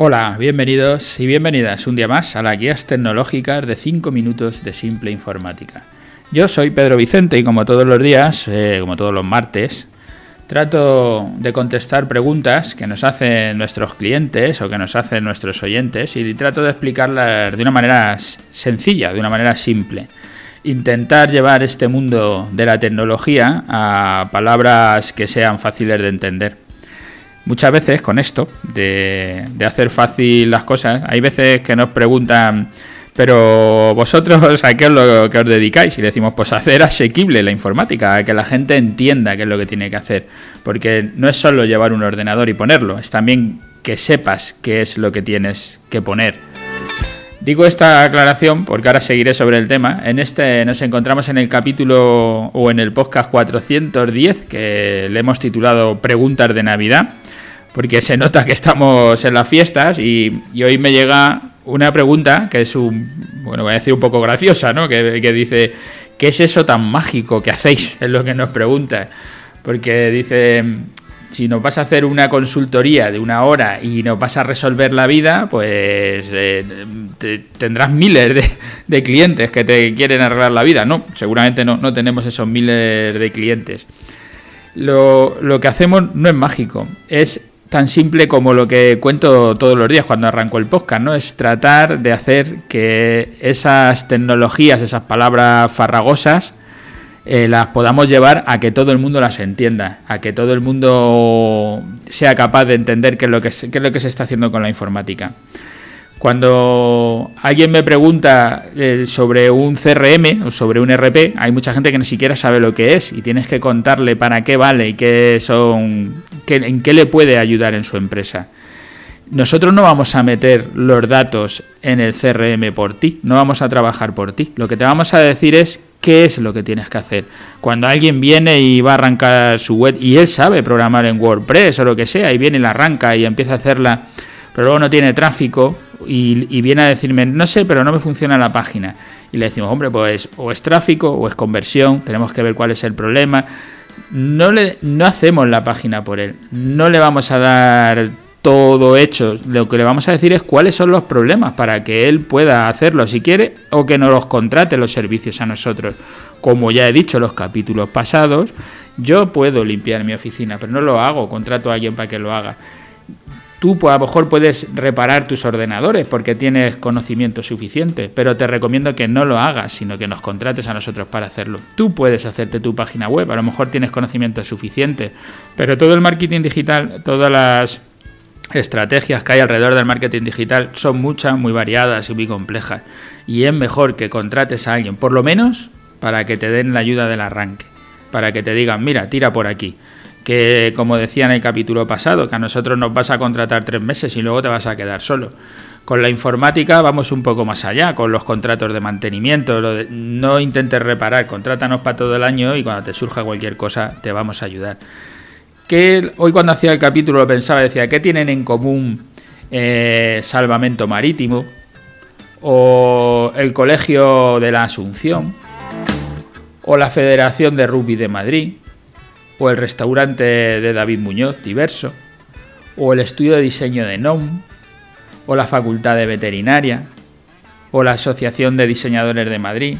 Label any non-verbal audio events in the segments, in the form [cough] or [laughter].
Hola, bienvenidos y bienvenidas un día más a las guías tecnológicas de 5 minutos de simple informática. Yo soy Pedro Vicente y como todos los días, eh, como todos los martes, trato de contestar preguntas que nos hacen nuestros clientes o que nos hacen nuestros oyentes y trato de explicarlas de una manera sencilla, de una manera simple. Intentar llevar este mundo de la tecnología a palabras que sean fáciles de entender. Muchas veces con esto, de, hacer fácil las cosas, hay veces que nos preguntan pero vosotros, [laughs] ¿a qué es lo que os dedicáis? Y decimos, pues hacer asequible la informática, a que la gente entienda qué es lo que tiene que hacer. Porque no es solo llevar un ordenador y ponerlo, es también que sepas qué es lo que tienes que poner. Digo esta aclaración porque ahora seguiré sobre el tema. En este nos encontramos en el capítulo o en el podcast 410 que le hemos titulado Preguntas de Navidad, porque se nota que estamos en las fiestas y, hoy me llega una pregunta que es un, bueno, voy a decir un poco graciosa, ¿no? Que, dice, ¿qué es eso tan mágico que hacéis? [laughs] Es lo que nos pregunta. Porque dice, si nos vas a hacer una consultoría de una hora y nos vas a resolver la vida, pues eh, tendrás miles de, clientes que te quieren arreglar la vida. No, seguramente no, no tenemos esos miles de clientes. Lo, lo que hacemos no es mágico, es tan simple como lo que cuento todos los días cuando arranco el podcast, ¿no? Es tratar de hacer que esas tecnologías, esas palabras farragosas, eh, las podamos llevar a que todo el mundo las entienda, a que todo el mundo sea capaz de entender qué es lo que, se está haciendo con la informática. Cuando alguien me pregunta eh, sobre un CRM o sobre un RP, hay mucha gente que ni siquiera sabe lo que es y tienes que contarle para qué vale y qué son, en qué le puede ayudar en su empresa. Nosotros no vamos a meter los datos en el CRM por ti, no vamos a trabajar por ti. Lo que te vamos a decir es qué es lo que tienes que hacer. Cuando alguien viene y va a arrancar su web y él sabe programar en WordPress o lo que sea y viene y la arranca y empieza a hacerla, pero luego no tiene tráfico, y, viene a decirme, no sé, pero no me funciona la página. Y le decimos, hombre, pues o es tráfico o es conversión, tenemos que ver cuál es el problema. No, le, no hacemos la página por él, no le vamos a dar todo hecho, lo que le vamos a decir es cuáles son los problemas para que él pueda hacerlo si quiere o que nos los contrate los servicios a nosotros. Como ya he dicho en los capítulos pasados, yo puedo limpiar mi oficina, pero no lo hago, contrato a alguien para que lo haga. Tú pues, a lo mejor puedes reparar tus ordenadores porque tienes conocimiento suficiente, pero te recomiendo que no lo hagas, sino que nos contrates a nosotros para hacerlo. Tú puedes hacerte tu página web, a lo mejor tienes conocimiento suficiente, pero todo el marketing digital, todas las estrategias que hay alrededor del marketing digital son muchas, muy variadas y muy complejas. Y es mejor que contrates a alguien, por lo menos para que te den la ayuda del arranque, para que te digan, mira, tira por aquí que como decía en el capítulo pasado, que a nosotros nos vas a contratar tres meses y luego te vas a quedar solo. Con la informática vamos un poco más allá, con los contratos de mantenimiento. no intentes reparar, contrátanos para todo el año y cuando te surja cualquier cosa te vamos a ayudar. Que hoy cuando hacía el capítulo lo pensaba, decía, ¿qué tienen en común eh, Salvamento Marítimo o el Colegio de la Asunción o la Federación de Rugby de Madrid? O el restaurante de David Muñoz, diverso, o el estudio de diseño de NOM, o la Facultad de Veterinaria, o la Asociación de Diseñadores de Madrid.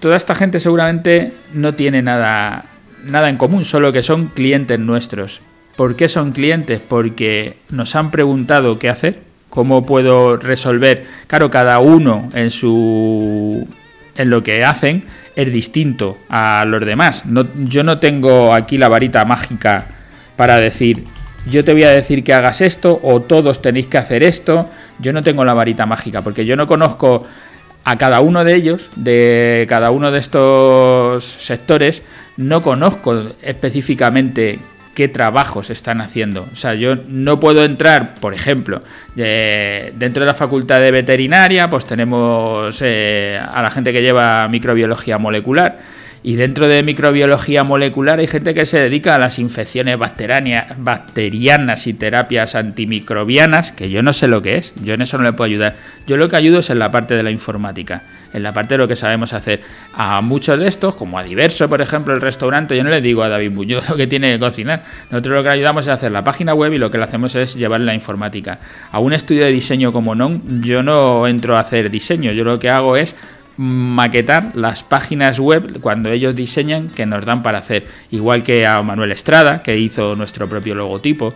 Toda esta gente seguramente no tiene nada, nada en común, solo que son clientes nuestros. ¿Por qué son clientes? Porque nos han preguntado qué hacer, cómo puedo resolver. Claro, cada uno en su en lo que hacen es distinto a los demás. yo no tengo aquí la varita mágica para decir, yo te voy a decir que hagas esto o todos tenéis que hacer esto. Yo no tengo la varita mágica porque yo no conozco a cada uno de ellos, de cada uno de estos sectores, no conozco específicamente qué trabajos están haciendo. O sea, yo no puedo entrar, por ejemplo, dentro de la facultad de veterinaria, pues tenemos eh, a la gente que lleva microbiología molecular. Y dentro de microbiología molecular hay gente que se dedica a las infecciones bacterianas y terapias antimicrobianas, que yo no sé lo que es, yo en eso no le puedo ayudar. Yo lo que ayudo es en la parte de la informática en la parte de lo que sabemos hacer. A muchos de estos, como a Diverso, por ejemplo, el restaurante, yo no le digo a David Muñoz lo [laughs] que tiene que cocinar. Nosotros lo que le ayudamos es hacer la página web y lo que le hacemos es llevar la informática. A un estudio de diseño como NON, yo no entro a hacer diseño, yo lo que hago es maquetar las páginas web cuando ellos diseñan que nos dan para hacer. Igual que a Manuel Estrada, que hizo nuestro propio logotipo.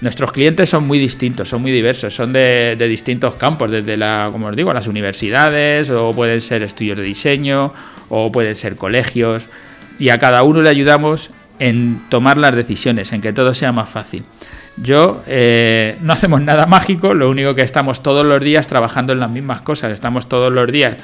Nuestros clientes son muy distintos, son muy diversos, son de, distintos campos, desde la, como os digo, las universidades, o pueden ser estudios de diseño, o pueden ser colegios, y a cada uno le ayudamos en tomar las decisiones, en que todo sea más fácil. Yo eh, no hacemos nada mágico, lo único que estamos todos los días trabajando en las mismas cosas, estamos todos los días.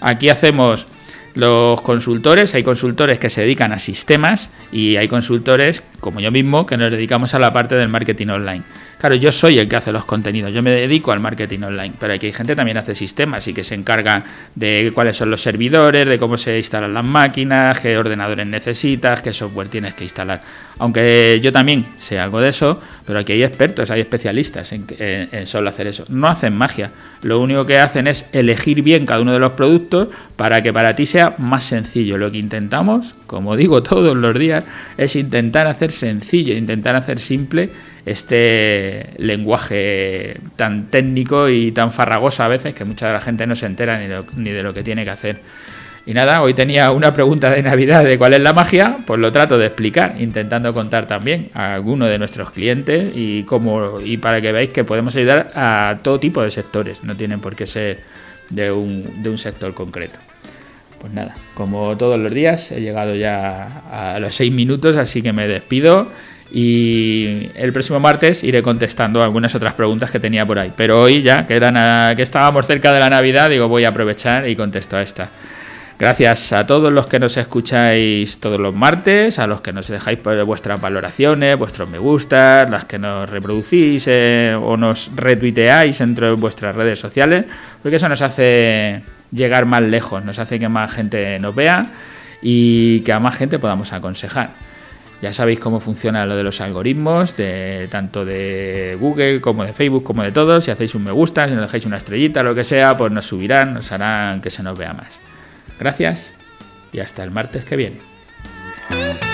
Aquí hacemos los consultores, hay consultores que se dedican a sistemas y hay consultores, como yo mismo, que nos dedicamos a la parte del marketing online. Claro, yo soy el que hace los contenidos, yo me dedico al marketing online, pero aquí hay gente también hace sistemas y que se encarga de cuáles son los servidores, de cómo se instalan las máquinas, qué ordenadores necesitas, qué software tienes que instalar. Aunque yo también sé algo de eso, pero aquí hay expertos, hay especialistas en, solo hacer eso. No hacen magia, lo único que hacen es elegir bien cada uno de los productos para que para ti sea más sencillo. Lo que intentamos, como digo [laughs] todos los días, es intentar hacer sencillo, intentar hacer simple este lenguaje tan técnico y tan farragoso a veces que mucha de la gente no se entera ni, de lo que tiene que hacer. Y nada, hoy tenía una pregunta de Navidad de cuál es la magia, pues lo trato de explicar, intentando contar también a alguno de nuestros clientes y cómo y para que veáis que podemos ayudar a todo tipo de sectores, no tienen por qué ser de un, de un sector concreto. Pues nada, como todos los días, he llegado ya a los seis minutos, así que me despido y el próximo martes iré contestando algunas otras preguntas que tenía por ahí. Pero hoy ya, que, que estábamos cerca de la Navidad, digo, voy a aprovechar y contesto a esta. Gracias a todos los que nos escucháis todos los martes, a los que nos dejáis vuestras valoraciones, vuestros me gustas, las que nos reproducís eh, o nos retuiteáis entre vuestras redes sociales, porque eso nos hace llegar más lejos, nos hace que más gente nos vea y que a más gente podamos aconsejar. Ya sabéis cómo funciona lo de los algoritmos, de, tanto de Google como de Facebook, como de todos. Si hacéis un me gusta, si nos dejáis una estrellita, lo que sea, pues nos subirán, nos harán que se nos vea más. Gracias y hasta el martes que viene.